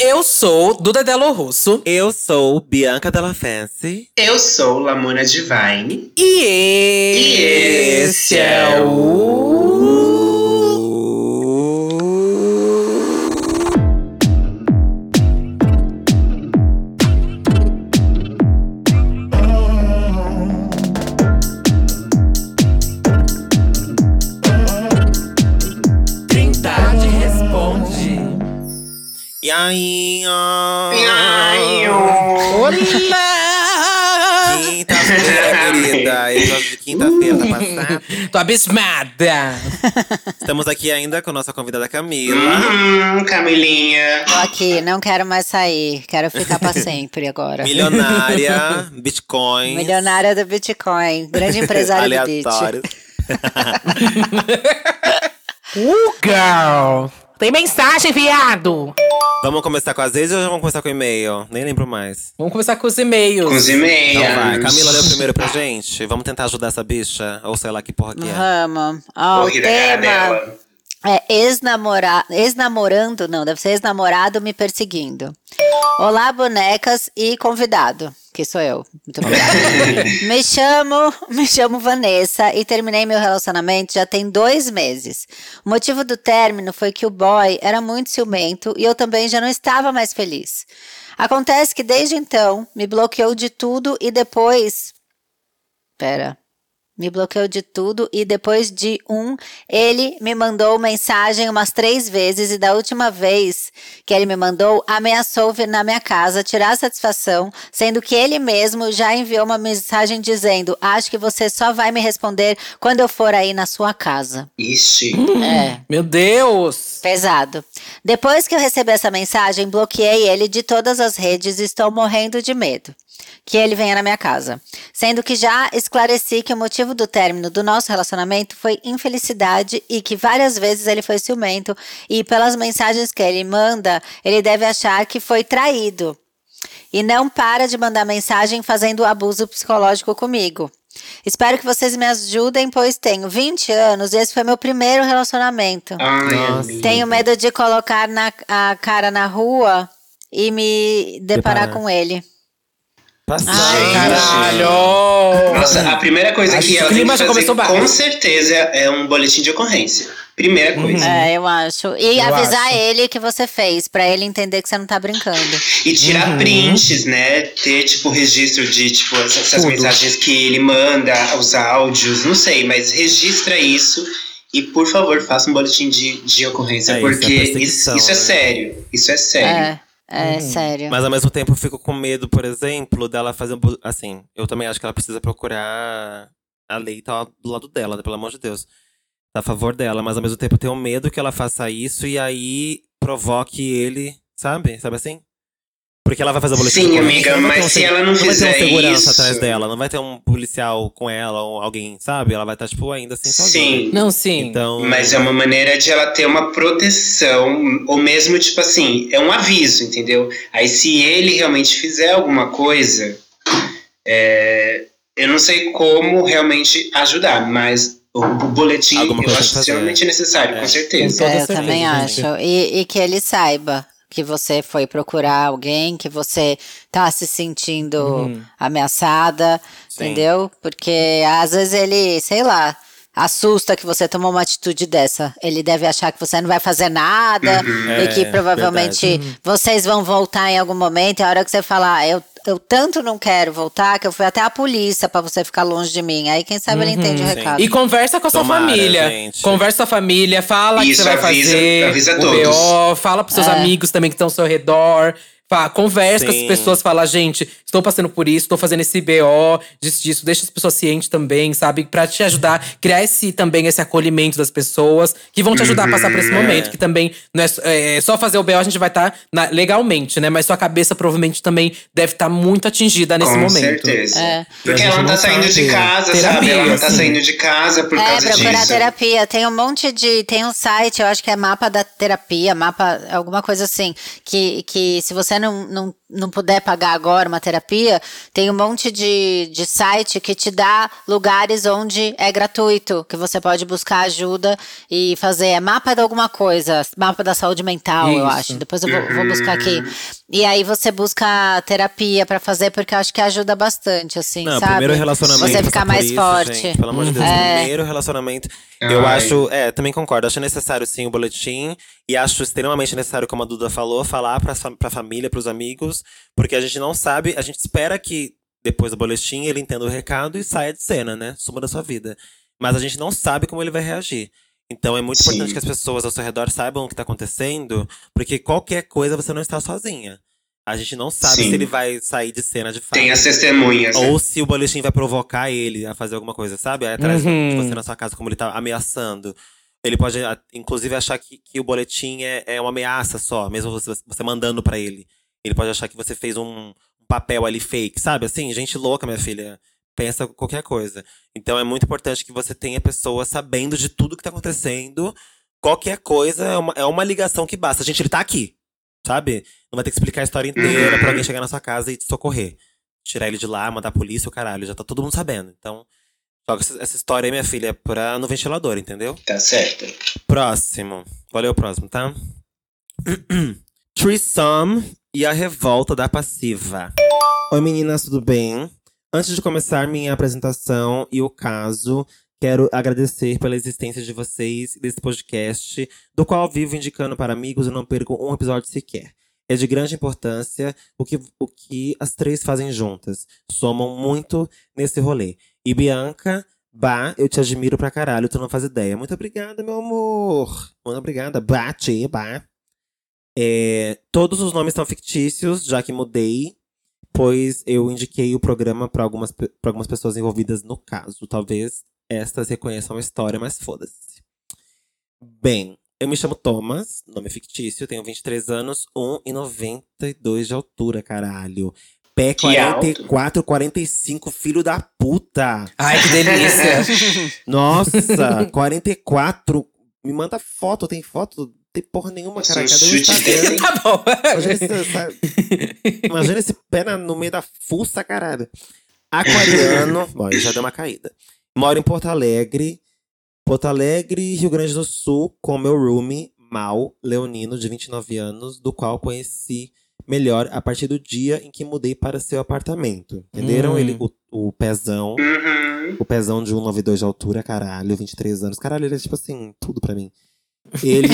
Eu sou Duda Delo Russo. Eu sou Bianca Della Fancy. Eu sou Lamona Divine. E esse, esse é o. Tô abismada. Estamos aqui ainda com a nossa convidada Camila. Hum, Camilinha. Tô aqui, não quero mais sair. Quero ficar pra sempre agora. Milionária, Bitcoin. Milionária do Bitcoin. Grande empresária do Bit. Aleatório. Uh, girl. Tem mensagem, viado. Vamos começar com as vezes ou já vamos começar com o e-mail? Nem lembro mais. Vamos começar com os e-mails. Com os e-mails. Então vai, Camila leu primeiro pra gente. Vamos tentar ajudar essa bicha? Ou sei lá que porra que é. Vamos. Ó, o tema é ex-namora- ex-namorando, não, deve ser ex-namorado me perseguindo. Olá, bonecas e convidado, que sou eu. Muito obrigada. me chamo, me chamo Vanessa e terminei meu relacionamento já tem dois meses. O motivo do término foi que o boy era muito ciumento e eu também já não estava mais feliz. Acontece que desde então me bloqueou de tudo e depois Pera. Me bloqueou de tudo e depois de um, ele me mandou mensagem umas três vezes e da última vez que ele me mandou, ameaçou vir na minha casa tirar satisfação, sendo que ele mesmo já enviou uma mensagem dizendo: Acho que você só vai me responder quando eu for aí na sua casa. Ixi. É. Meu Deus. Pesado. Depois que eu recebi essa mensagem, bloqueei ele de todas as redes e estou morrendo de medo que ele venha na minha casa. Sendo que já esclareci que o motivo do término do nosso relacionamento foi infelicidade e que várias vezes ele foi ciumento e pelas mensagens que ele manda, ele deve achar que foi traído. E não para de mandar mensagem fazendo abuso psicológico comigo. Espero que vocês me ajudem, pois tenho 20 anos e esse foi meu primeiro relacionamento. Ai. Tenho medo de colocar na, a cara na rua e me deparar Deparar. com ele. Passada. Ai, Gente. caralho. Nossa, a primeira coisa Acho que ela tem que fazer com certeza é um boletim de ocorrência. Primeira coisa. É, eu acho. E Eu avisar acho. ele que você fez, pra ele entender que você não tá brincando. E tirar Uhum. prints, né? Ter, tipo, registro de, tipo, essas, essas mensagens que ele manda, os áudios, não sei, mas registra isso. E, por favor, faça um boletim de, de ocorrência, É, isso é porque isso, isso é né? sério. Isso é sério. É, é sério. Mas ao mesmo tempo eu fico com medo, por exemplo, dela fazer um. Assim, eu também acho que ela precisa procurar a lei tá do lado dela, né, pelo amor de Deus. Tá a favor dela, mas ao mesmo tempo eu tenho medo que ela faça isso e aí provoque ele, sabe? Sabe assim? Porque ela vai fazer o boletim. Sim, amiga, não ter mas se ela não Não vai ter fizer um segurança isso- atrás dela, não vai ter um policial com ela ou alguém, sabe? Ela vai estar, tipo, ainda assim sozinha. Sim. Não, sim. Então. Mas é uma maneira de ela ter uma proteção, ou mesmo, tipo assim, é um aviso, entendeu? Aí se ele realmente fizer alguma coisa, é, eu não sei como realmente ajudar, mas o, boletim eu acho extremamente necessário, É. com certeza. É, eu certeza, também acho. E, e que ele saiba que você foi procurar alguém, que você tá se sentindo Uhum. ameaçada, Sim. entendeu? Porque às vezes ele, sei lá, assusta que você tomou uma atitude dessa. Ele deve achar que você não vai fazer nada Uhum. e que É, provavelmente vocês vão voltar em algum momento. E a hora que você falar, eu, eu tanto não quero voltar que eu fui até a polícia pra você ficar longe de mim. Aí quem sabe ele entende o sim. recado. E conversa com a sua Tomara, família. gente. Conversa com a família, fala que Isso, você vai avisa- fazer avisa o todos. BO, fala pros seus É. amigos também que estão ao seu redor. Fa- conversa com Sim. as pessoas, fala, gente, estou passando por isso, estou fazendo esse BO, disso, disso. Deixa as pessoas cientes também, sabe? Pra te ajudar, criar esse também esse acolhimento das pessoas que vão te ajudar a passar por esse Uhum. momento. Que também não é, só- é, só fazer o BO, a gente vai estar legalmente, né? Mas sua cabeça provavelmente também deve estar muito atingida nesse com momento. certeza. É. Porque ela não tá saindo de sabe. casa, sabe? Terapia, Ela não tá sim. saindo de casa por É, causa procurar disso. terapia. Tem um monte de. Tem um site, eu acho que é mapa da terapia, mapa, alguma coisa assim. Que, que se você não, não, não puder pagar agora uma terapia, tem um monte de, de site que te dá lugares onde é gratuito, que você pode buscar ajuda e fazer é mapa de alguma coisa, mapa da saúde mental, eu Isso. acho. Depois eu vou, vou buscar aqui. E aí você busca terapia pra fazer, porque eu acho que ajuda bastante, assim, Não, sabe? primeiro relacionamento. Você ficar mais isso, forte. gente, pelo amor de Deus, É. primeiro relacionamento. Eu Ai. acho, é, também concordo. Acho necessário sim o boletim. E acho extremamente necessário, como a Duda falou, falar pra, pra família, pros amigos. Porque a gente não sabe, a gente espera que depois do boletim ele entenda o recado e saia de cena, né? Suma da sua vida. Mas a gente não sabe como ele vai reagir. Então é muito Sim. importante que as pessoas ao seu redor saibam o que tá acontecendo, porque qualquer coisa você não está sozinha. A gente não sabe Sim. se ele vai sair de cena de fato. Tem as testemunhas. né? Ou se o boletim vai provocar ele a fazer alguma coisa, sabe? Aí atrás Uhum. de você na sua casa, como ele tá ameaçando. Ele pode, inclusive, achar que, que o boletim é, é uma ameaça só, mesmo você, você mandando pra ele. Ele pode achar que você fez um, papel ali fake, sabe? Assim, gente louca, minha filha. Pensa qualquer coisa. Então é muito importante que você tenha pessoas sabendo de tudo que tá acontecendo. Qualquer coisa é uma, é uma ligação que basta. Gente, ele tá aqui, sabe? Não vai ter que explicar a história inteira Uhum. pra alguém chegar na sua casa e te socorrer tirar ele de lá, mandar a polícia, o caralho. Já tá todo mundo sabendo. Então, joga essa, história aí, minha filha, pra, no ventilador, entendeu? Tá certo. Próximo. O próximo, tá? Threesome e a revolta da passiva. Oi meninas, tudo bem? Antes de começar minha apresentação e o caso, quero agradecer pela existência de vocês e desse podcast, do qual vivo indicando para amigos e não perco um episódio sequer. É de grande importância o que, o que as três fazem juntas. Somam muito nesse rolê. E Bianca, Bah, eu te admiro pra caralho, tu não faz ideia. Muito obrigada, meu amor. Muito obrigada. Tchê, bah. É, todos os nomes são fictícios, já que mudei, pois eu indiquei o programa pra algumas, pra algumas pessoas envolvidas no caso. Talvez estas reconheçam a história, mas foda-se. Bem, eu me chamo Thomas, nome fictício, tenho 23 anos, 1,92 de altura, caralho. Pé Que alto. 44, 45, filho da puta. Ai, que delícia. Nossa, 44. Me manda foto, tem foto? Tem porra nenhuma, cara. Cadê o Instagram? tá bom. Imagina esse, imagina esse pé na- no meio da fuça, caralho. Aquariano. Bom, já deu uma caída. Moro em Porto Alegre. Porto Alegre, Rio Grande do Sul, com meu roomie, Mal Leonino, de 29 anos, do qual conheci melhor a partir do dia em que mudei para seu apartamento. Entenderam? Hum. Ele, o, o pezão. Uhum. O pezão de 1,92 de altura, caralho, 23 anos. Caralho, ele é tipo assim, tudo pra mim. Ele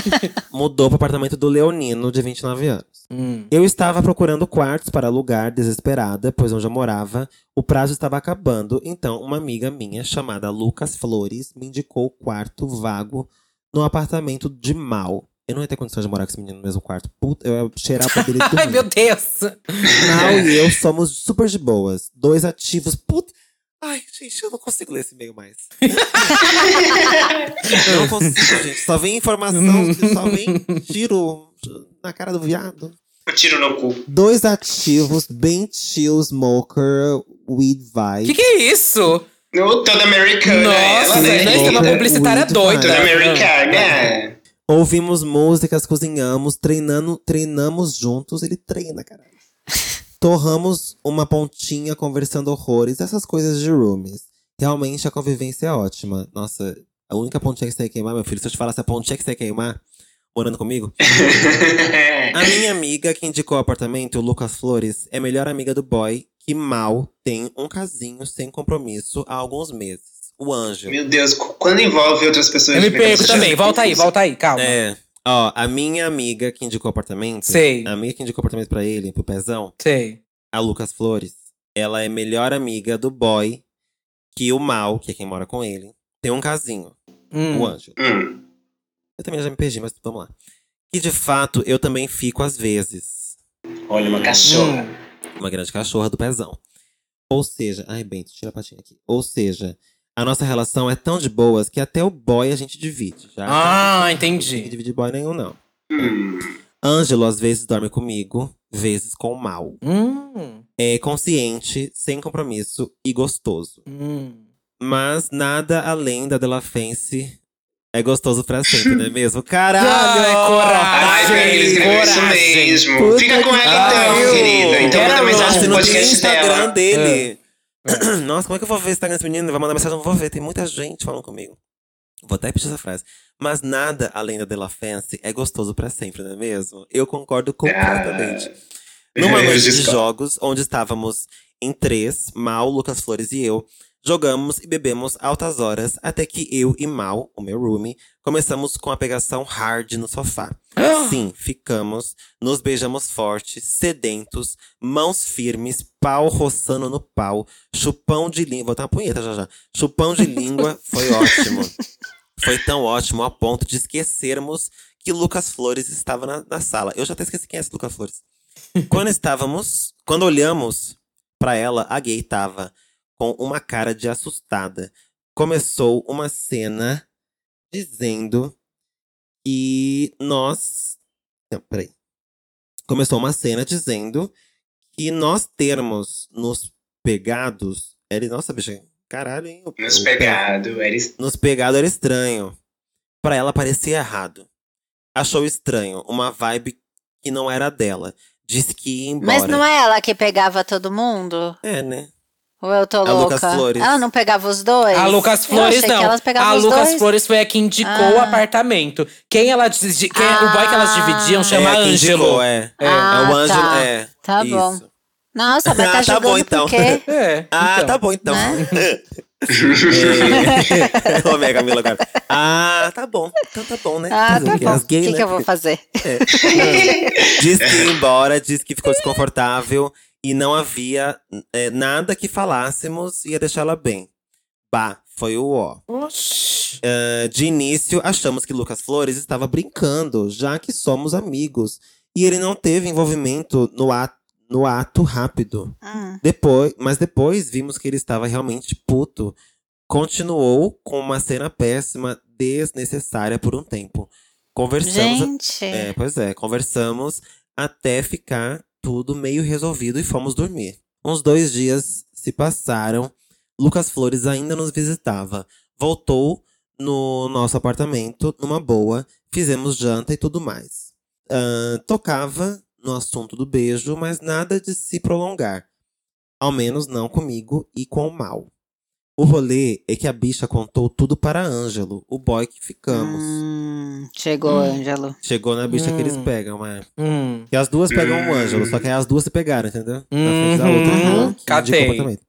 mudou pro apartamento do Leonino, de 29 anos. Hum. Eu estava procurando quartos para alugar, desesperada, pois onde eu morava, o prazo estava acabando. Então, uma amiga minha, chamada Lucas Flores, me indicou o quarto vago no apartamento de Mal. Eu não ia ter condições de morar com esse menino no mesmo quarto. Puta, eu ia cheirar pra dele Ai, meu Deus. Mal e eu somos super de boas. Dois ativos. Puta. Ai, gente, eu não consigo ler esse e-mail mais. eu não consigo, gente. Só vem informação, só vem tiro na cara do viado. Tiro no cu. Dois ativos, bem chill, smoker, weed vibe. que, que é isso? No, toda americana ela, Nossa, né? né? Isso é uma publicitária doida. Toda americana. Ouvimos músicas, cozinhamos, treinando, treinamos juntos. Ele treina, caralho. Torramos uma pontinha conversando horrores, essas coisas de roomies. Realmente a convivência é ótima. Nossa, a única pontinha que você ia queimar, meu filho, se eu te falar essa pontinha que você ia queimar, morando comigo. A minha amiga que indicou o apartamento, o Lucas Flores, é melhor amiga do boy que mal tem um casinho sem compromisso há alguns meses. O Anjo. Meu Deus, quando envolve outras pessoas. Eu me perco também. Volta aí, confuso. volta aí, calma. É. Ó, a minha amiga que indicou apartamento. Sei. A amiga que indicou apartamento pra ele, pro pezão, Sei. a Lucas Flores, ela é melhor amiga do boy que o Mal, que é quem mora com ele, tem um casinho, Hum. o Anjo. Hum. Eu também já me perdi, mas vamos lá. E de fato, eu também fico às vezes. Olha, uma cachorra. Hum. Uma grande cachorra do pezão. Ou seja, ai, Bento, tira a patinha aqui. Ou seja, a nossa relação é tão de boas que até o boy a gente divide. Já Ah, Não entendi. dividir boy nenhum, não. Hum. Ângelo às vezes dorme comigo, vezes com o mal. Hum. É consciente, sem compromisso e gostoso. Hum. Mas nada além da Della Fence é gostoso pra sempre, não é mesmo? Caralho! Ai, coragem. Ai, ele escreveu isso coragem. mesmo. Puta Fica com ela então, querida. Então manda mensagem louco, no não tem podcast Instagram Nossa, como é que eu vou ver Instagram desse menino? Vai mandar mensagem, não vou ver. Tem muita gente falando comigo. Vou até repetir essa frase. Mas nada além da Della Fancy é gostoso pra sempre, não é mesmo? Eu concordo completamente. Numa eu noite de jogos, onde estávamos em três, Mal, Lucas Flores e eu, jogamos e bebemos altas horas, até que eu e Mal, o meu roomie, começamos com a pegação hard no sofá. Sim, ficamos, nos beijamos forte, sedentos, mãos firmes, pau roçando no pau, chupão de língua. Vou dar uma punheta já já. Chupão de língua foi ótimo. Foi tão ótimo a ponto de esquecermos que Lucas Flores estava na, na sala. Eu já até esqueci quem é esse Lucas Flores. Quando estávamos, quando olhamos pra ela, a gay tava com uma cara de assustada. Começou uma cena dizendo que nós. Não, peraí. Começou uma cena dizendo que nós termos nos pegados. Era, nossa, bicha, caralho, hein? O- Nos o pé- pegado. Eles... nos pegado era estranho. Pra ela parecia errado. Achou estranho, uma vibe que não era dela. Disse que ia embora. Mas não é ela que pegava todo mundo? É, né? Ou eu tô A louca? Lucas Flores. Ela não pegava os dois? A Lucas Flores não. A Lucas dois. Flores foi a que indicou o Ah. apartamento. Quem ela diz- quem, o boy que elas Ah. dividiam chama é, Ângelo. indicou, é. É. é Ah, o Ângelo, tá. é. Tá isso. bom. Nossa, mas Ah, tá tá jogando bom, então. por quê? É, Ah, então. tá bom então. Né? é. Ô, Mega Camila agora. Ah, tá bom. Então tá bom, né? Ah, tá o bom. O que, né? que eu vou fazer? Diz que ia embora, diz que ficou desconfortável e não havia é, nada que falássemos ia deixá-la bem. Bah, foi o ó. Eh, de início, achamos que Lucas Flores estava brincando, já que somos amigos. E ele não teve envolvimento no ato, no ato rápido. Hum. Depois, mas depois vimos que ele estava realmente puto. Continuou com uma cena péssima, desnecessária por um tempo. Conversamos. Gente. É, pois é, conversamos até ficar tudo meio resolvido e fomos dormir. Uns dois dias se passaram, Lucas Flores ainda nos visitava. Voltou no nosso apartamento, numa boa, fizemos janta e tudo mais. Ahn, tocava no assunto do beijo, mas nada de se prolongar. Ao menos não comigo e com o mal. O rolê é que a bicha contou tudo para Ângelo, o boy que ficamos. Hum, chegou, Hum. Ângelo. Chegou na bicha que eles Hum. pegam, é. Hum. Que as duas pegam o Hum. Ângelo, só que aí as duas se pegaram, entendeu? Na Uhum. frente da outra. que indicou Catei. o apartamento.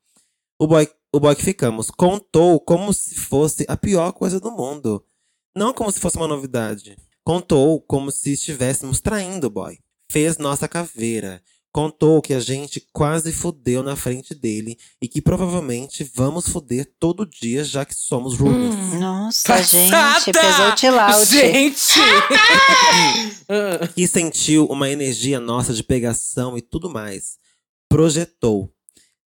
O boy, o boy que ficamos contou como se fosse a pior coisa do mundo. Não como se fosse uma novidade. Contou como se estivéssemos traindo o boy. Fez nossa caveira. Contou que a gente quase fudeu na frente dele e que provavelmente vamos fuder todo dia, já que somos roomies. Nossa, gente, Passada! pesou o tilaut. Gente! Que sentiu uma energia nossa de pegação e tudo mais. Projetou.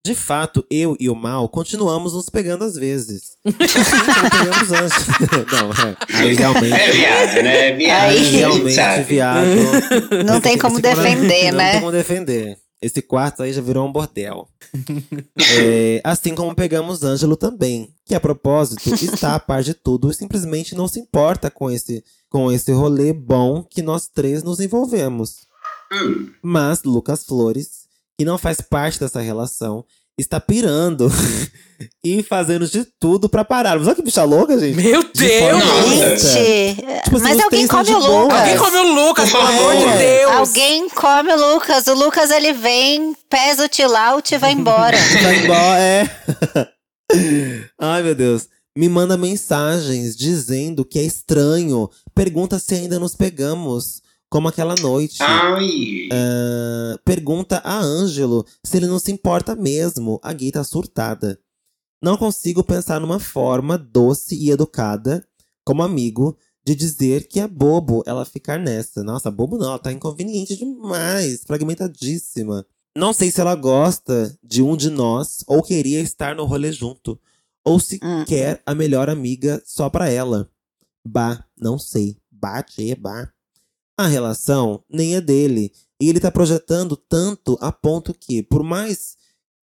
De fato, eu e o Mal continuamos nos pegando às vezes. Assim como pegamos antes. Não, é. Aí realmente. É viado, né? É viado. Aí- gente realmente, sabe. viado. Não tem como Esse quarto- defender, não né? tem como defender. Esse quarto aí já virou um bordel. É, assim como pegamos Ângelo também, que a propósito está a par de tudo e simplesmente não se importa com esse, com esse rolê bom que nós três nos envolvemos. Hum. Mas Lucas Flores, que não faz parte dessa relação, está pirando e fazendo de tudo pra pararmos. Olha que bicha louca, gente. Meu De Deus! Gente, Tipo assim, mas alguém come o. Lucas. Alguém come o Lucas, pelo amor de favor. Deus! Alguém come o Lucas. O Lucas, ele vem, pesa o tilaut e vai embora. Vai embora, é. Ai, meu Deus. Me manda mensagens dizendo que é estranho. Pergunta se ainda nos pegamos. Como aquela noite. Ai. Ah, pergunta a Ângelo se ele não se importa mesmo. A gay tá surtada. Não consigo pensar numa forma doce e educada, como amigo, de dizer que é bobo ela ficar nessa. Nossa, bobo não, ela tá inconveniente demais, fragmentadíssima. Não sei se ela gosta de um de nós ou queria estar no rolê junto. Ou se Hum. quer a melhor amiga só pra ela. Bah, não sei. Bate, bah. A relação nem é dele. E ele tá projetando tanto a ponto que, por mais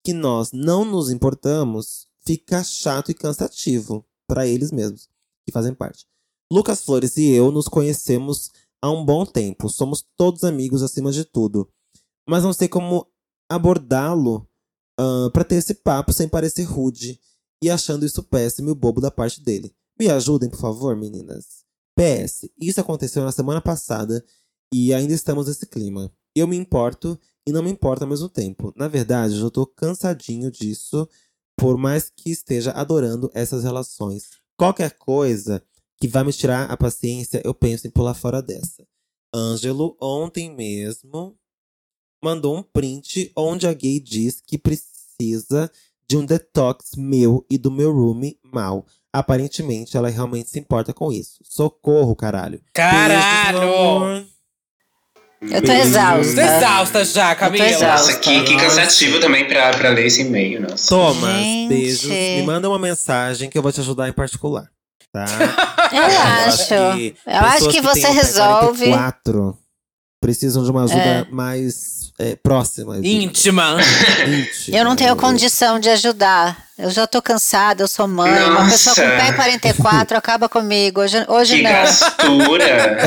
que nós não nos importamos, fica chato e cansativo pra eles mesmos, que fazem parte. Lucas Flores e eu nos conhecemos há um bom tempo. Somos todos amigos acima de tudo. Mas não sei como abordá-lo uh, para ter esse papo sem parecer rude e achando isso péssimo e bobo da parte dele. Me ajudem, por favor, meninas. PS, isso aconteceu na semana passada e ainda estamos nesse clima. Eu me importo e não me importo ao mesmo tempo. Na verdade, eu tô cansadinho disso, por mais que esteja adorando essas relações. Qualquer coisa que vai me tirar a paciência, eu penso em pular fora dessa. Ângelo, ontem mesmo, mandou um print onde a gay diz que precisa de um detox meu e do meu room mal. Aparentemente, ela realmente se importa com isso. Socorro, caralho. Caralho! Eu tô exausta. Tô exausta já, Camila. Nossa, que, que cansativo também pra, pra ler esse e-mail, nossa. Thomas, Gente. beijos. Me manda uma mensagem que eu vou te ajudar em particular. Tá? Eu acho. que Eu acho que têm você um pé resolve. 44 precisam de uma ajuda mais é, próxima. Íntima. Íntima. Eu não tenho condição de ajudar. Eu já tô cansada, eu sou mãe. Uma pessoa com Nossa. pé 44 acaba comigo. Hoje, hoje Que não. gastura!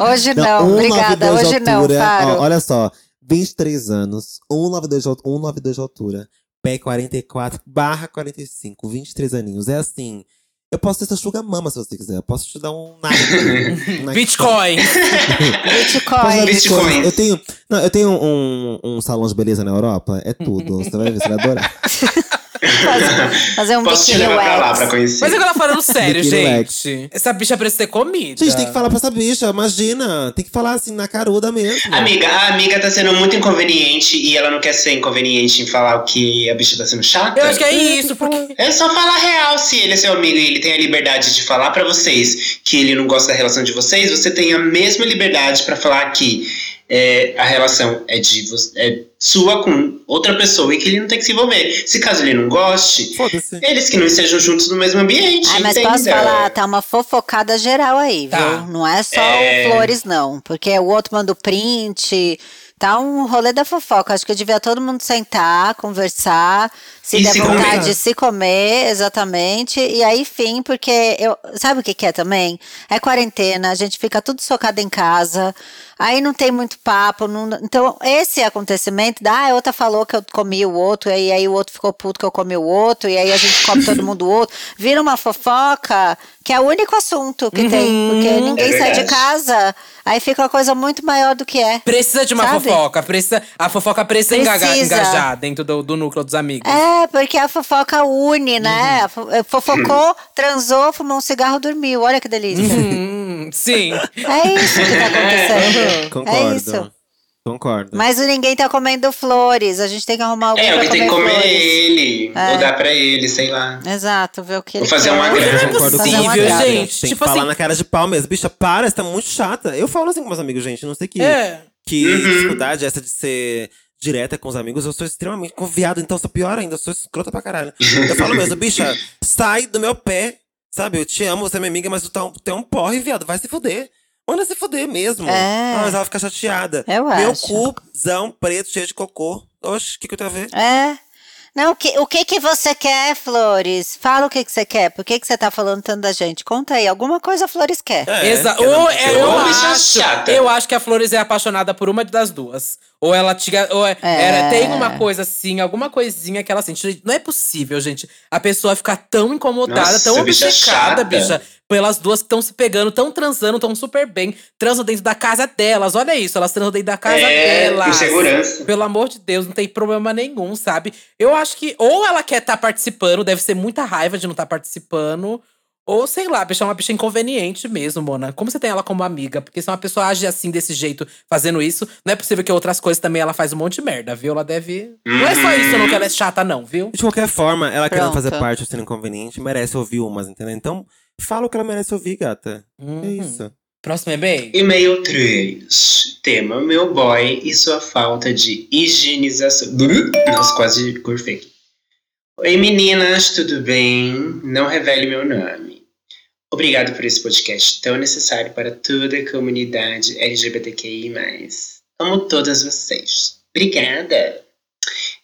Hoje não. Obrigada. 1,92 de Hoje não. Faro. Ó, olha só, 23 anos, 1,92 de, al- 1,92 de altura, pé 44 barra 45, 23 aninhos. É assim, eu posso ter essa sugar mama se você quiser. Eu posso te dar um um Nike- Bitcoin. Bitcoin. Bitcoin. Eu tenho, não, eu tenho um, um salão de beleza na Europa. É tudo. Você vai ver, você vai adorar. Fazer, fazer um Posso te levar pra lá pra conhecer. Mas agora falando sério, gente. Essa bicha precisa ter comida. Gente, tem que falar pra essa bicha, imagina. Tem que falar assim, na caruda mesmo. Amiga, a amiga tá sendo muito inconveniente e ela não quer ser inconveniente em falar o que a bicha tá sendo chata. Eu acho que é isso, porque. É só falar real. Se ele é seu amigo e ele tem a liberdade de falar pra vocês que ele não gosta da relação de vocês, você tem a mesma liberdade pra falar que é, a relação é de é sua com outra pessoa e que ele não tem que se envolver. Se caso ele não goste, eles que não estejam juntos no mesmo ambiente. Ai, mas entenda? posso falar, tá uma fofocada geral aí, Tá. viu? Não é só É. o Flores, não. Porque o outro manda o print. Tá um rolê da fofoca. Acho que devia todo mundo sentar, conversar, se E der se vontade comer. de se comer, exatamente. E aí, fim, porque eu. Sabe o que, que é também? É quarentena, a gente fica tudo socado em casa. Aí não tem muito papo. não- então, esse acontecimento da ah, outra falou que eu comi o outro, e aí o outro ficou puto que eu comi o outro, e aí a gente come todo mundo o outro. Vira uma fofoca, que é o único assunto que tem. Porque ninguém É sai de casa, aí fica uma coisa muito maior do que é. Precisa de uma Sabe? fofoca. Precisa, a fofoca precisa, Precisa. engajar dentro do, do núcleo dos amigos. É, porque a fofoca une, né? Uhum. Eh, Fofocou, transou, fumou um cigarro, dormiu. Olha que delícia. Hum, sim. É isso que tá acontecendo. Concordo. É isso. Concordo. Mas ninguém tá comendo flores. A gente tem que arrumar alguém É, pra alguém tem que comer flores. ele. É. Ou dar pra ele, sei lá. Exato, ver o que Vou ele fazer quer. um agrado. Eu Não é concordo com possível, gente. Tem Tipo que falar assim- na cara de pau mesmo. Bicha, para, você tá muito chata. Eu falo assim com meus amigos, gente. Não sei que, É. que Uhum. dificuldade é essa de ser direta com os amigos. Eu sou extremamente conviado, então eu sou pior ainda. Eu sou escrota pra caralho. Eu falo mesmo, bicha, sai do meu pé. Sabe, eu te amo, você é minha amiga, mas tu, tá um, tu é um porre, viado. Vai se fuder. Manda se fuder mesmo. É. Ah, mas ela fica chateada. Eu meu acho. cuzão preto, cheio de cocô. Oxe, o que que eu tenho a ver? É. Não, o que, o que que você quer, Flores? Fala o que que você quer. Por que que você tá falando tanto da gente? Conta aí. Alguma coisa a Flores quer. É, Exa que eu não- ou, é, eu eu, acho, chata. eu acho que a Flores é apaixonada por uma das duas. Ou ela tinha. Ou é- É. era, tem uma coisa assim, alguma coisinha que ela sente. Não é possível, gente. A pessoa ficar tão incomodada, Nossa, tão bicha obcecada, bicha. Pelas duas que estão se pegando, tão transando, tão super bem. Transam dentro da casa delas. Olha isso, elas transam dentro da casa É, delas. com segurança. Pelo amor de Deus, não tem problema nenhum, sabe? Eu acho que ou ela quer estar participando, deve ser muita raiva de não estar participando. Ou, sei lá, a bicha é uma bicha inconveniente mesmo, Mona. Como você tem ela como amiga? Porque se uma pessoa age assim, desse jeito, fazendo isso, não é possível que outras coisas também ela faz um monte de merda, viu? Ela deve. Não é só isso, não, que ela é chata, não, viu? De qualquer forma, ela querendo Pronto. fazer parte ou sendo inconveniente, merece ouvir umas, entendeu? Então, fala o que ela merece ouvir, gata. É Uhum. isso. Próximo e-mail? E-mail 3. Tema: Meu boy e sua falta de higienização. Nossa, quase gorfei. Oi meninas, tudo bem? Não revele meu nome. Obrigado por esse podcast tão necessário para toda a comunidade LGBTQI. Amo todas vocês. Obrigada!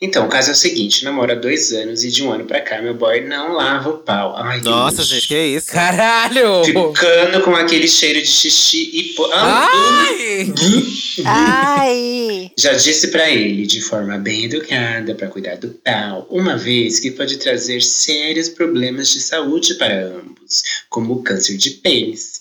Então, o caso é o seguinte: namoro há dois anos e de um ano pra cá, meu boy não lava o pau. Ai, Nossa, gente, que isso? Caralho! Ficando com aquele cheiro de xixi e pô. Ah, Ai! Ai! Já disse pra ele, de forma bem educada, pra cuidar do pau, uma vez que pode trazer sérios problemas de saúde para ambos, como o câncer de pênis.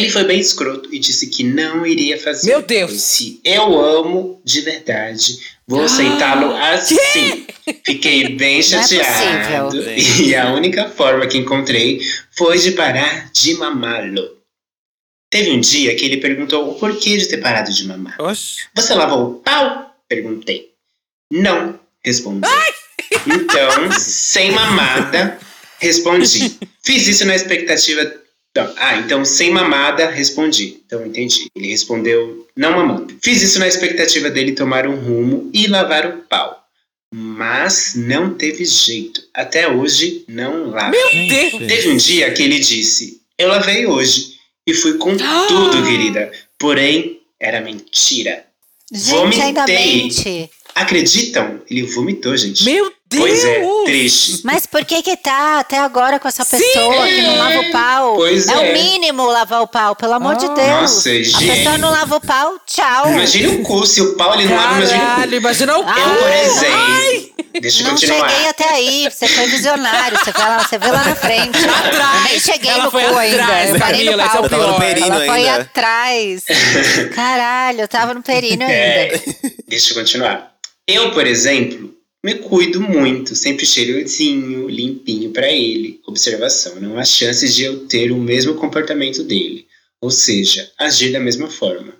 Ele foi bem escroto e disse que não iria fazer. Meu Deus! Se eu amo de verdade, vou aceitá-lo assim. Fiquei bem Não é chateado. possível. e a única forma que encontrei foi de parar de mamá-lo. Teve um dia que ele perguntou o porquê de ter parado de mamar. Oxi. Você lavou o pau? Perguntei. Não, respondi. Então, sem mamada, respondi. Fiz isso na expectativa. Não. Ah, então sem mamada, respondi. Então entendi. Ele respondeu não mamando. Fiz isso na expectativa dele tomar um rumo e lavar o pau. Mas não teve jeito. Até hoje não lava. Meu Deus! Teve um dia que ele disse: Eu lavei hoje e fui com tudo, querida. Porém, era mentira. Gente, ainda Vomitei. mente. Acreditam? Ele vomitou, gente. Meu Deus! Pois é, triste. Mas por que que tá até agora com essa pessoa que não lava o pau? Pois é, é. o mínimo lavar o pau, pelo amor de Ah. Deus. Nossa, A gente. pessoa não lava o pau, tchau. Imagine o cu, se o pau ele não lava, imagine o cu. imagina o Ah, Eu, por Ai! exemplo. Deixa eu Não continuar. cheguei até aí, você foi visionário, você, vai lá, você vê lá na frente. Atrás. Nem cheguei Ela no foi cu ainda, atrás, eu parei no Camila, é pau. tava no Ela foi ainda. atrás. Caralho, eu tava no períneo ainda. É, deixa eu continuar. Eu, por exemplo, me cuido muito, sempre cheirosinho, limpinho pra ele. Observação: não há chances de eu ter o mesmo comportamento dele, ou seja, agir da mesma forma.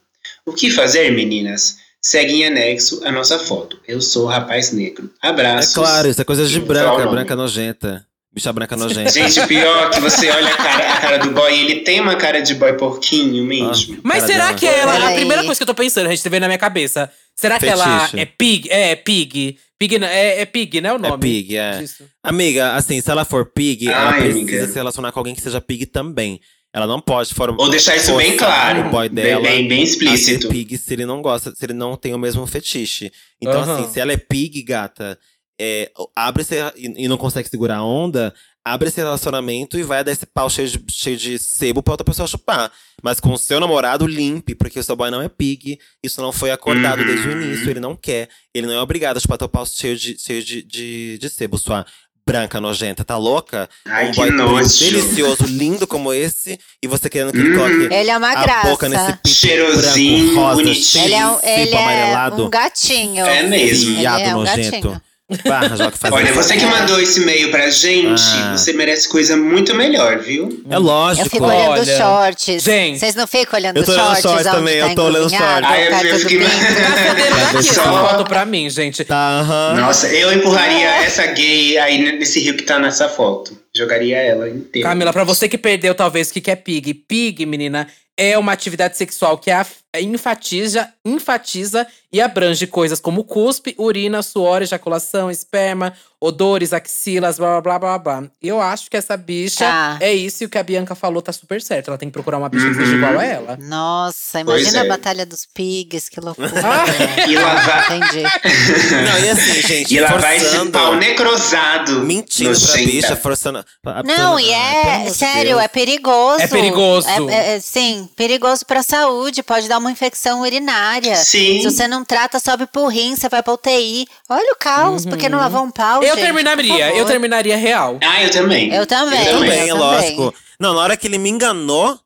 O que fazer, meninas? Segue em anexo a nossa foto. Eu sou o rapaz negro. É Abraços. claro, isso é coisa de branca, branca nojenta. Bicha branca nojenta. Gente, pior que você olha a cara, a cara do boy, ele tem uma cara de boy porquinho mesmo. Mas Cara será dela. que ela. A primeira coisa que eu tô pensando, a gente vê na minha cabeça. Será que ela Fetiche. é pig? É, é pig. Pig é, é pig, né? O nome. É pig, é. disso. Amiga, assim, se ela for pig, ela Ai, precisa amiga. se relacionar com alguém que seja pig também. Ela não pode formar. Ou deixar isso bem claro. O boy bem, dela bem, bem ser explícito. pig se ele não gosta, se ele não tem o mesmo fetiche. Então, Aham. assim, se ela é pig, gata, é, abre e, e não consegue segurar a onda, abre esse relacionamento e vai dar esse pau cheio de, cheio de sebo pra outra pessoa chupar. Mas com o seu namorado, limpe, porque o seu boy não é pig. Isso não foi acordado Uhum. desde o início, ele não quer. Ele não é obrigado a chupar teu pau cheio de, cheio de, de, de sebo, sua branca nojenta. Tá louca? Ai, um que boy nojo. delicioso, lindo como esse, e você querendo que ele Uhum. coloque Ele é uma a graça. boca nesse pinto Cheirosinho, branco, rosa, bonitinho. Ele é, um, ele é amarelado. um gatinho. É mesmo. Viado é um nojento. gatinho. Que faz Olha, você que mandou esse e-mail pra gente, Ah. você merece coisa muito melhor, viu? É lógico. Eu fico olhando Olha, os shorts. gente. Vocês não ficam olhando Eu os tô olhando shorts? shorts também, tá eu tô olhando shorts. Ah, eu- tá eu tudo fiquei-? Cadê Vai só. foto pra mim, gente? Tá, aham. Nossa, eu empurraria essa gay aí nesse rio que tá nessa foto. Jogaria ela inteira. Camila, pra você que perdeu talvez o que que é pig. Pig, menina, é uma atividade sexual que af- enfatiza, enfatiza e abrange coisas como cuspe, urina, suor, ejaculação, esperma, odores, axilas, blá blá blá blá blá. Eu acho que essa bicha Tá. é isso e o que a Bianca falou tá super certo. Ela tem que procurar uma bicha que seja Uhum. igual a ela. Nossa, imagina é. a Batalha dos Pigs, que loucura. Ah. E lavar, Entendi. Não, e assim, gente, e lavar esse pau necrosado. mentindo pra bicha, forçando… Não, e é, sério, Deus. é perigoso. É perigoso. É, é- é, sim, perigoso pra saúde, pode dar uma infecção urinária. Sim. Se você não trata, sobe pro rim, você vai pra UTI. Olha o caos, porque não lavou um pau, Eu gente, terminaria, eu terminaria real. Ah, eu também. Eu também. Eu também, eu é lógico. Não, na hora que ele me enganou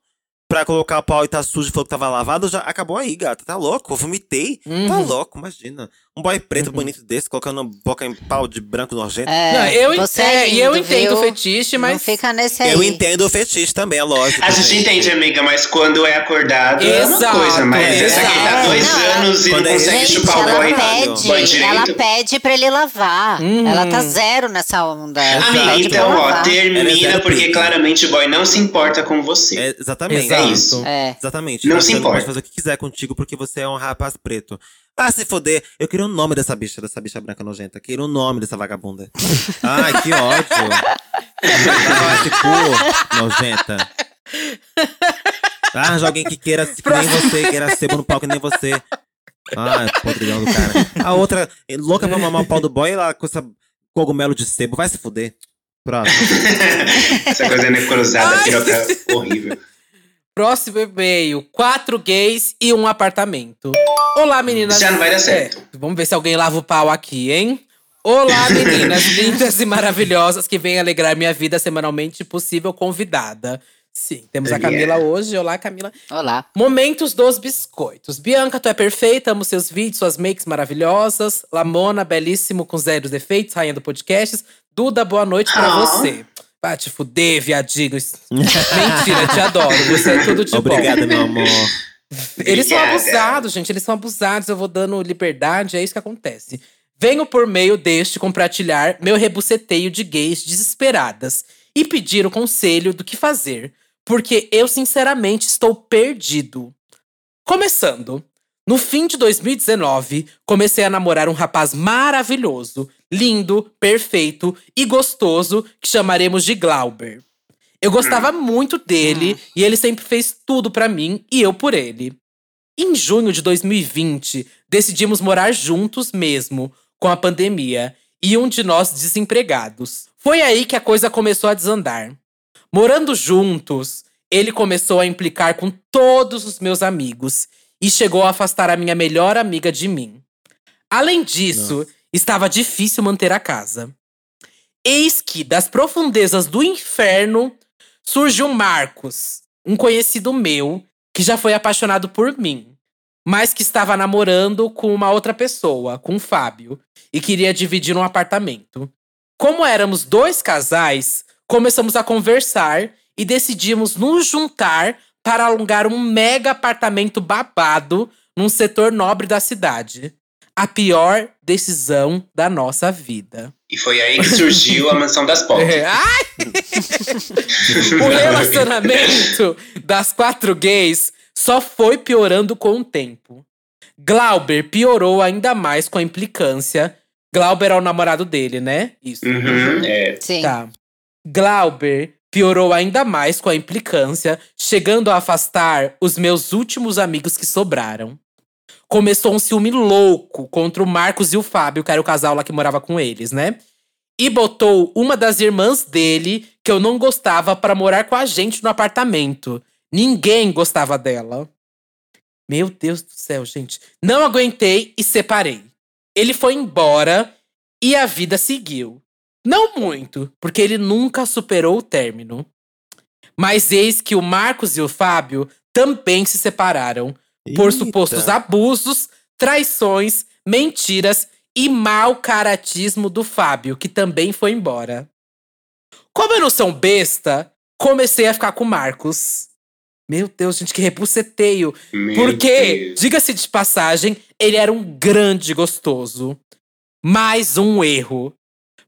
pra colocar o pau e tá sujo e falou que tava lavado, já acabou aí, gata. Tá louco? Eu vomitei. Tá Uhum. louco, imagina. Um boy preto bonito desse, colocando boca em pau de branco nojento. É, Não, eu, você é, é e eu lindo, entendo o viu? fetiche, Não mas. fica nesse aí. Eu entendo o fetiche também, é lógico. A gente entende, amiga, mas quando é acordado é uma Exato, coisa. Mas essa aqui tá exato. dois Não, ela- anos e não Quando é consegue gente, chupar o ela boy, pede, boy direito. ela pede pra ele lavar. Uhum. Ela tá zero nessa onda. Ela Amiga, pra então, ó. Ela é termina zero porque claramente o boy não se importa com você. É, exatamente. Exato. isso. É. Exatamente. Não se importa. pode fazer o que quiser contigo porque você é um rapaz preto. Ah, se foder. Eu queria o nome dessa bicha, dessa bicha branca nojenta. Eu queria o nome dessa vagabunda. Ai, que ódio. Ah, esse cu, nojenta. Arranja alguém que queira que nem você, queira sebo no pau que nem você. Ai, podridão do cara. A outra, louca pra mamar o pau do boy, ela com essa cogumelo de sebo. Vai se fuder. Próximo. Essa coisa necrosada, Ai. piroca horrível. Próximo e-mail: quatro gays e um apartamento. Olá, meninas. Já não vai dar certo. É, vamos ver se alguém lava o pau aqui, hein? Olá, meninas lindas e maravilhosas que vêm alegrar minha vida semanalmente, possível convidada. Sim, temos a Camila hoje. Olá, Camila. Olá. Momentos dos biscoitos. Bianca, tu é perfeita, amo seus vídeos, suas makes maravilhosas. Lamona, belíssimo, com zero defeitos, rainha do podcast. Duda, boa noite pra Ah. você. Vai te fuder, viadinho. Mentira, te adoro. Você é tudo de bom. Obrigada, meu amor. Eles são Obrigada. abusados, gente. Eles são abusados. Eu vou dando liberdade, é isso que acontece. Venho por meio deste compartilhar meu rebuceteio de gays desesperadas e pedir o conselho do que fazer, porque eu sinceramente estou perdido. Começando. No fim de 2019, comecei a namorar um rapaz maravilhoso, lindo, perfeito e gostoso que chamaremos de Glauber. Eu gostava muito dele e ele sempre fez tudo pra mim e eu por ele. Em junho de 2020, decidimos morar juntos mesmo, com a pandemia, e um de nós desempregados. Foi aí que a coisa começou a desandar. Morando juntos, ele começou a implicar com todos os meus amigos e chegou a afastar a minha melhor amiga de mim. Além disso, estava difícil manter a casa. Eis que, das profundezas do inferno, surgiu Marcos, um conhecido meu, que já foi apaixonado por mim, mas que estava namorando com uma outra pessoa, com o Fábio, e queria dividir um apartamento. Como éramos dois casais, começamos a conversar e decidimos nos juntar para alugar um mega apartamento babado num setor nobre da cidade. A pior decisão da nossa vida. E foi aí que surgiu a mansão das. É, ai! o relacionamento das quatro gays só foi piorando com o tempo. Glauber piorou ainda mais com a implicância. Glauber é o namorado dele, né? Isso. Uhum, é. Sim. Tá. Glauber piorou ainda mais com a implicância, chegando a afastar os meus últimos amigos que sobraram. Começou um ciúme louco contra o Marcos e o Fábio, que era o casal lá que morava com eles, né? E botou uma das irmãs dele, que eu não gostava, pra morar com a gente no apartamento. Ninguém gostava dela. Meu Deus do céu, gente. Não aguentei e separei. Ele foi embora e a vida seguiu. Não muito, porque ele nunca superou o término. Mas eis que o Marcos e o Fábio também se separaram por Eita. supostos abusos, traições, mentiras e mau caratismo do Fábio, que também foi embora. Como eu não sou um besta, comecei a ficar com o Marcos. Meu Deus, gente, que repuceteio. Meu Porque, diga-se de passagem, ele era um grande gostoso. Mais um erro.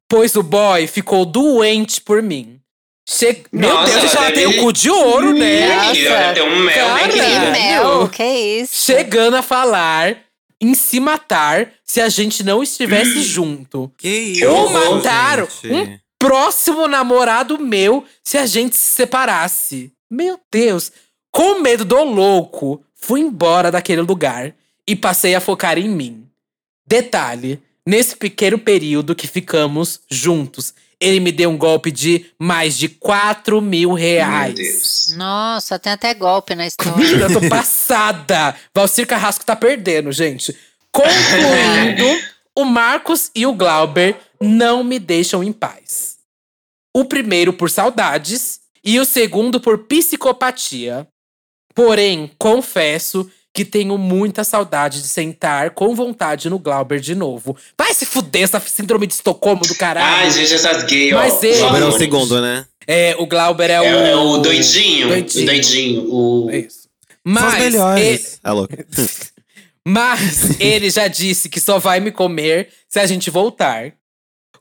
Pois o boy ficou doente por mim. Che... Meu Nossa, Deus, ela tem o cu de ouro, né? Nossa. Ih, olha, tem um mel Cara, Que querida. mel, que isso? Chegando a falar em se matar se a gente não estivesse junto. Que isso, Ou mataram gente? um próximo namorado meu se a gente se separasse. Meu Deus. Com medo do louco, fui embora daquele lugar e passei a focar em mim. Detalhe: nesse pequeno período que ficamos juntos, ele me deu um golpe de mais de 4 mil reais. Meu Deus. Nossa, tem até golpe na história. Eu tô passada. Valcir Carrasco tá perdendo, gente. Concluindo, o Marcos e o Glauber não me deixam em paz. O primeiro por saudades e o segundo por psicopatia. Porém, confesso que tenho muita saudade de sentar com vontade no Glauber de novo. Vai se fuder essa síndrome de Estocolmo do caralho. Ai, gente, essas gays, ó. Mas ele- Glauber é o segundo, né? É, o Glauber é o. É, é o doidinho. Doidinho. O doidinho. O... É isso. São os Mas ele- melhores. É louco. Mas ele já disse que só vai me comer se a gente voltar.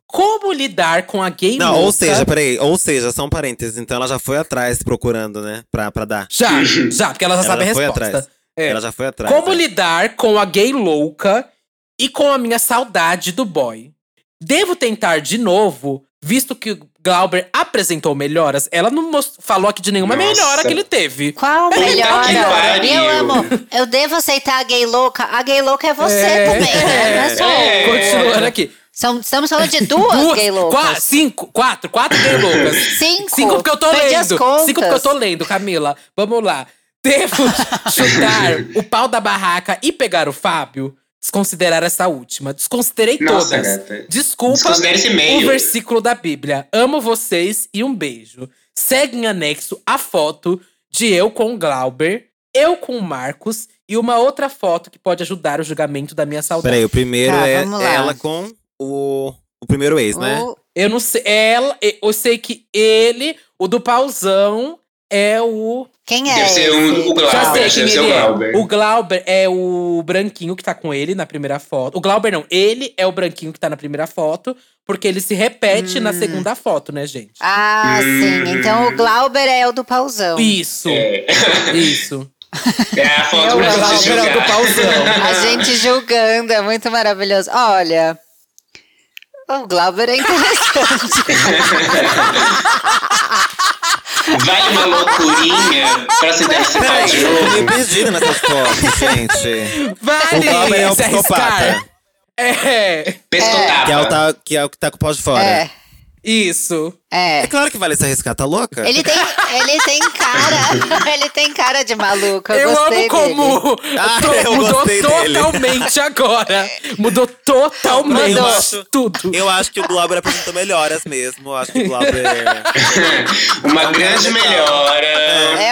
Como lidar com a gay Não, louca? ou seja, peraí, ou seja, são parênteses. Então ela já foi atrás procurando, né? Pra, pra dar. Já, já, porque ela já Ela sabe a já foi resposta. atrás. É. Ela já foi atrás. Como né? lidar com a gay louca e com a minha saudade do boy? Devo tentar de novo, visto que o Glauber apresentou melhoras, ela não falou aqui de nenhuma Nossa. melhora que ele teve. Qual Puta melhor? que pariu. Eu amo. Eu devo aceitar a gay louca. A gay louca é você É. também, né? Não é só É. Continuando aqui. São- estamos falando de duas, gay loucas. Quatro, cinco, quatro, quatro gay loucas. Cinco. Cinco porque eu tô Perdi lendo. Cinco porque eu tô lendo, Camila. Vamos lá. Devo chutar o pau da barraca e pegar o Fábio? Desconsiderar essa última. Desconsiderei Nossa, todas. gata. Desculpa o versículo da Bíblia. Amo vocês e um beijo. Segue em anexo a foto de eu com o Glauber, eu com o Marcos e uma outra foto que pode ajudar o julgamento da minha saudade. Peraí, o primeiro Tá, é ela com o, o primeiro ex, né? O- Eu não sei. Ela, eu sei que ele, o do pauzão, é o. Quem é Deve ser um- o Glauber. Já sei deve quem ser ele o é. Glauber. O Glauber é o branquinho que tá com ele na primeira foto. O Glauber não, ele é o branquinho que tá na primeira foto, porque ele se repete na Hum. segunda foto, né, gente? Ah, Hum. sim. Então o Glauber é o do pauzão. Isso. É. Isso. É a foto Eu pra gente Glauber é o do julgar. pauzão. A gente julgando, é muito maravilhoso. Olha. O Glauber é interessante. Vale uma loucurinha pra se Peraí, de eu novo. perdido nessas fotos, gente. Vale O Glauber é o psicopata. É, Pescotapa. Que é, o tá, que é o que tá com o pau de fora. é, isso. É é. claro que vale se arriscar, tá louca? Ele tem, ele tem cara. Ele tem cara de maluco. Eu, Eu, gostei amo como dele. Ah, to- eu mudou gostei dele. totalmente agora. Mudou totalmente Eu acho- tudo. Eu acho que o Glauber apresentou melhoras mesmo. Eu acho que o Glauber. é Uma grande melhora. Eu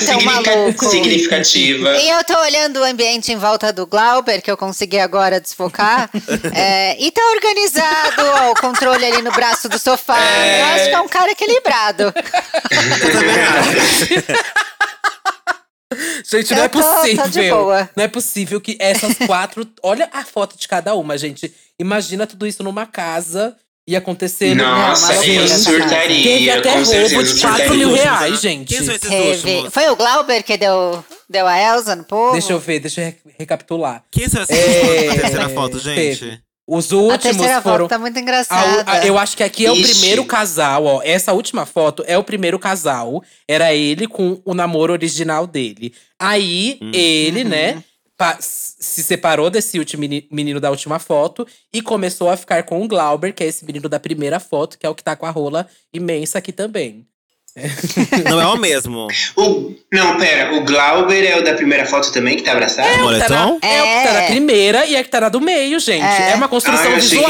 significa- maluco. significativa. E eu tô olhando o ambiente em volta do Glauber, que eu consegui agora desfocar. é, e tá organizado, ó, o controle ali no braço do sofá. É. Eu acho que é um cara equilibrado. Gente, Eu não é tô- tô possível. boa. Não é possível que essas quatro. Olha a foto de cada uma, gente. Imagina tudo isso numa casa e acontecer no- Nossa, Não, eu surtaria. Teve até roubo de 4 mil reais, gente. Últimos? Foi o Glauber que deu, deu a Elsa no povo? Deixa eu ver, deixa eu re- recapitular. Quem são esses É, na terceira foto, gente? teve. Os A últimos terceira foram. foto tá muito A- engraçada. a- eu acho que aqui é o Ixi. primeiro casal, ó. Essa última foto é o primeiro casal. Era ele com o namoro original dele. Aí, Hum. ele, Uhum. né, pa- se separou desse último meni- menino da última foto e começou a ficar com o Glauber, que é esse menino da primeira foto, que é o que tá com a rola imensa aqui também. Não é o mesmo. O, não, pera. O Glauber é o da primeira foto também, que tá abraçado? É o que tá na, é o que tá na É. primeira e é que tá na do meio, gente. É, É. uma construção Ah, visual.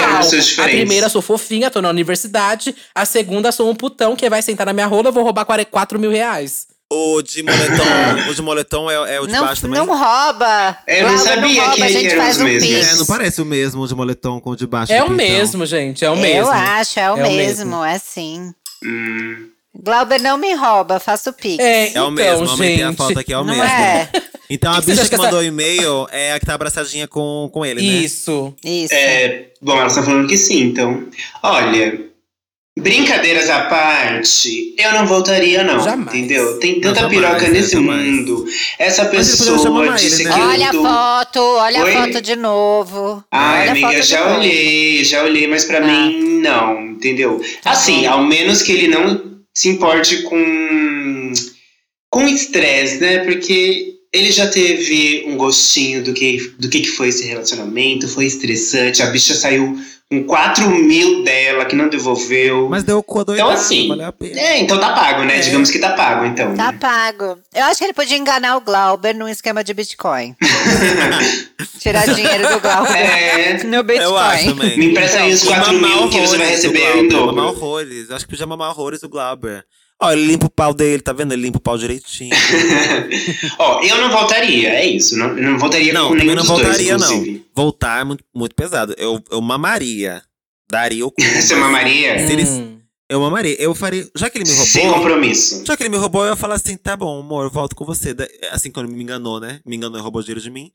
A primeira sou fofinha, tô na universidade. A segunda sou um putão que vai sentar na minha rola, eu vou roubar 4 mil reais. O de moletom, o de moletom é, é o de Não, baixo também? não rouba. Eu não sabia rouba, que a gente faz um pix. É, não parece o mesmo de moletom com o de baixo. É o mesmo, gente. É o Eu mesmo. acho, é o, É o mesmo, mesmo. é sim. Hum. Glauber não me rouba, faço pix. É, É então, o mesmo, aumentei gente. a foto aqui, é o não mesmo. é? Então a Que bicha que que essa- mandou o e-mail é a que tá abraçadinha com, com ele, né? Isso. Isso. É, bom, elas estão falando que sim, então. Olha, brincadeiras à parte, eu não voltaria, não. Jamais. Entendeu? Tem tanta Não, piroca jamais, nesse? Jamais. mundo. Essa ele pessoa disse ele, né? aquilo Olha a foto, olha Oi? a foto de novo. Ai, olha a amiga, já novo. olhei, já olhei, mas pra Ah. mim não, entendeu? Tá assim, ao menos que ele não se importe com com estresse, né? Porque ele já teve um gostinho do que do que, que foi esse relacionamento, foi estressante. A bicha saiu com 4 mil dela que não devolveu. Mas deu doidado, Então, assim, valeu a pena. É, então tá pago, né? É. Digamos que tá pago, então. Tá pago. Eu acho que ele podia enganar o Glauber num esquema de Bitcoin. Tirar dinheiro do Glauber É. no Bitcoin. Eu acho também. Me empresta aí os E 4 mamar mil que você vai receber do em Mamar dobro. horrores. Eu acho que podia mamar horrores o Glauber. Ó, ele limpa o pau dele, tá vendo? Ele limpa o pau direitinho. Ó, eu não voltaria, é isso. Não, eu não voltaria não, com nenhum não dos dois, voltaria, não. inclusive. Voltar é muito, muito pesado. Eu, eu mamaria. Daria o cu. Você mamaria? Se ele- Hum. Eu mamaria. Eu faria. Já que ele me Sem roubou. compromisso. Já que ele me roubou, eu ia falar assim: tá bom, amor, eu volto com você. Assim, quando ele me enganou, né? Me enganou e roubou dinheiro de mim.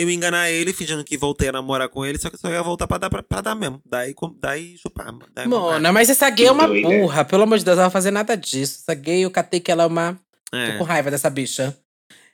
Eu ia enganar ele, fingindo que voltei a namorar com ele, só que só ia voltar pra dar, pra, pra dar mesmo. Daí, com- daí chupar. Daí. Mona, mas essa gay é uma doida. burra. Pelo amor de Deus, ela não vai fazer nada disso. Essa gay, eu catei que ela é uma. Tô É. com raiva dessa bicha.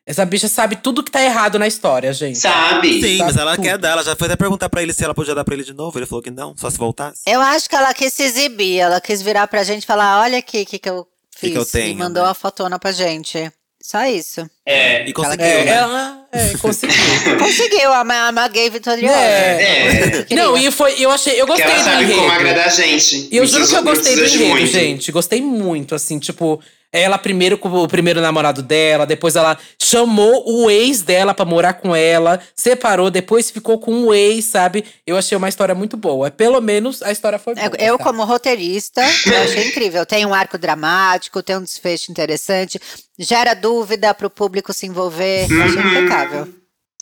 Essa bicha sabe tudo que tá errado na história, gente. Sabe? Sim, mas ela tudo. quer dar. Ela já foi até perguntar pra ele se ela podia dar pra ele de novo. Ele falou que não, só se voltasse. Eu acho que ela quis se exibir, ela quis virar pra gente e falar: olha aqui o que, que eu fiz. que eu e tenho, mandou né? a fotona pra gente. Só isso. É. E conseguiu, É, né? ela é, conseguiu. Conseguiu, a, ma- uma gay vitoriosa. É. É. Não, e foi, eu achei, eu Que gostei ela do sabe como enredo. agradar a gente. E eu Não juro que eu gostei do enredo, muito. gente. Gostei muito, assim, tipo, ela primeiro com o primeiro namorado dela, depois ela chamou o ex dela pra morar com ela, separou, depois ficou com o ex, sabe? Eu achei uma história muito boa. Pelo menos a história foi boa. É, Eu, tá? como roteirista, eu achei incrível. Tem um arco dramático, tem um desfecho interessante, gera dúvida pro público se envolver. Eu Achei Uhum. impecável.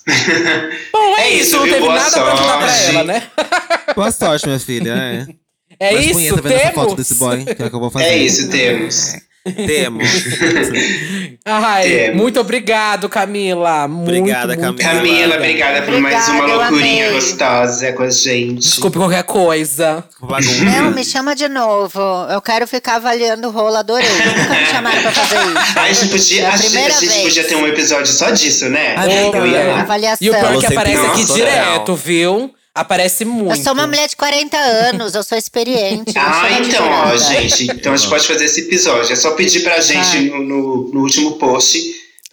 Bom, é, É isso, isso, não teve nada pra ajudar pra sorte. ela, né? Boa sorte, minha filha. É, É Mas isso, punheta essa foto temos. desse boy, que é que eu vou fazer. É isso, temos. Temos. Ai, Temos. muito obrigado, Camila. Muito, Obrigada, muito Camila. Camila, obrigada por mais uma loucurinha amei. gostosa com a gente. Desculpe qualquer coisa. Não, me chama de novo. Eu quero ficar avaliando o rolo, adorei. Nunca me chamaram pra fazer isso. A gente podia, É a a gente, podia ter um episódio só disso, né? Ah, eu ia lá. Avaliação. E o pior é que aparece aqui direto, legal. viu? Aparece muito. Eu sou uma mulher de 40 anos, eu sou experiente. não Ah, de então, ó, gente. Então a gente pode fazer esse episódio. É só pedir pra gente no, no, no último post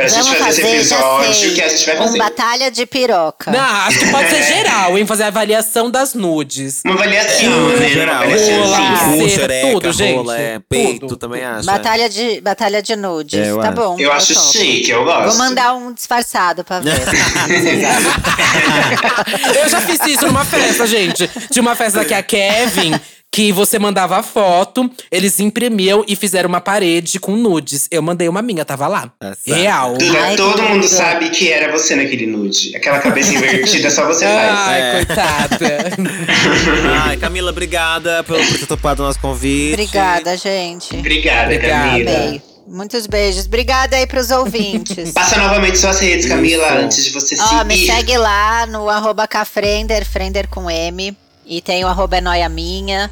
pra Vamos gente fazer, fazer, esse episódio que a gente vai fazer. batalha de piroca. Não, acho que pode ser geral, hein? Fazer a avaliação das nudes. Uma avaliação, Sim, né? geral. Uma. Rola. Xereca, tudo, gente. rola, é, peito, Tudo. também acho. Batalha de, batalha de nudes. É, eu tá acho. bom. Eu acho topo. chique, eu gosto. Vou mandar um disfarçado pra ver. Eu já fiz isso numa festa, gente. Tinha uma festa que a Kevin, que você mandava a foto, eles imprimiam e fizeram uma parede com nudes. Eu mandei uma minha, tava lá. Tá certo. Real. Ai, todo mundo sabe que era você naquele nude. Aquela cabeça invertida, só você faz. Ai, É. coitada. Ai, Camila, obrigada por, por ter topado o nosso convite. Obrigada, gente. Obrigada, Obrigada. Camila. Amei. Muitos beijos. Obrigada aí pros ouvintes. Passa novamente suas redes, Camila, Isso. antes de você Ó, seguir. me segue lá no arroba Cafrender, Frender com M. E tem o arroba é noia minha.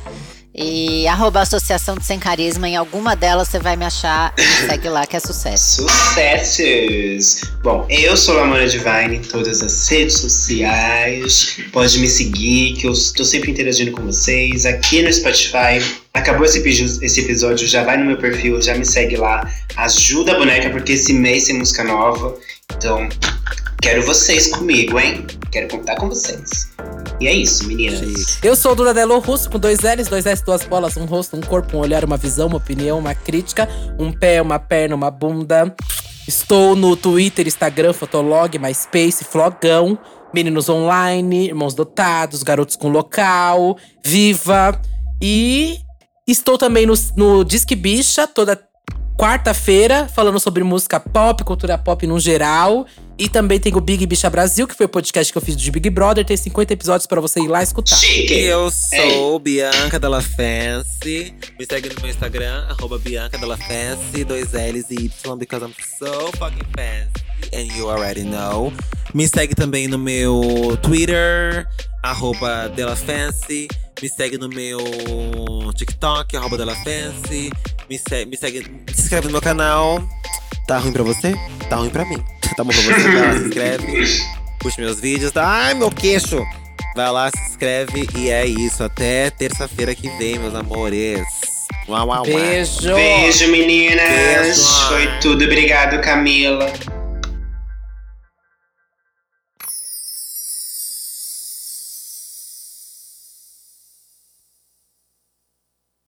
E arroba Associação de Sem Carisma. Em alguma delas você vai me achar e me segue lá que é sucesso. Sucessos! Bom, eu sou Lamona Divine em todas as redes sociais. Pode me seguir, que eu estou sempre interagindo com vocês. Aqui no Spotify. Acabou esse, esse episódio, já vai no meu perfil, já me segue lá. Ajuda a boneca, porque esse mês tem música nova. Então, quero vocês comigo, hein? Quero contar com vocês. E é isso, meninas. Chique. Eu sou o Duda Delo Russo, com dois L's, dois S, duas bolas, um rosto, um corpo, um olhar, uma visão, uma opinião, uma crítica, um pé, uma perna, uma bunda. Estou no Twitter, Instagram, Fotolog, MySpace, Flogão, Meninos Online, Irmãos Dotados, Garotos com Local, Viva. E estou também no, no Disque Bicha, toda quarta-feira, falando sobre música pop, cultura pop no geral. E também tem o Big Bicha Brasil, que foi o podcast que eu fiz de Big Brother. Tem 50 episódios pra você ir lá escutar. E Chique! eu sou Bianca Della Fancy. Me segue no meu Instagram, arroba Bianca Della Fancy, dois L's e Y, because I'm so fucking fancy. And you already know. Me segue também no meu Twitter, arroba Della Fancy. Me segue no meu TikTok, arroba Della Fancy. Me, se me segue, se inscreve no meu canal. Tá ruim pra você? Tá ruim pra mim. Tá bom pra você? Vai lá, se inscreve. Puxa meus vídeos, tá? Ai, meu queixo! Vai lá, se inscreve e é isso. Até terça-feira que vem, meus amores. Uau, uau, uau. Beijo! Beijo, meninas! Beijo. Foi tudo. Obrigado, Camila.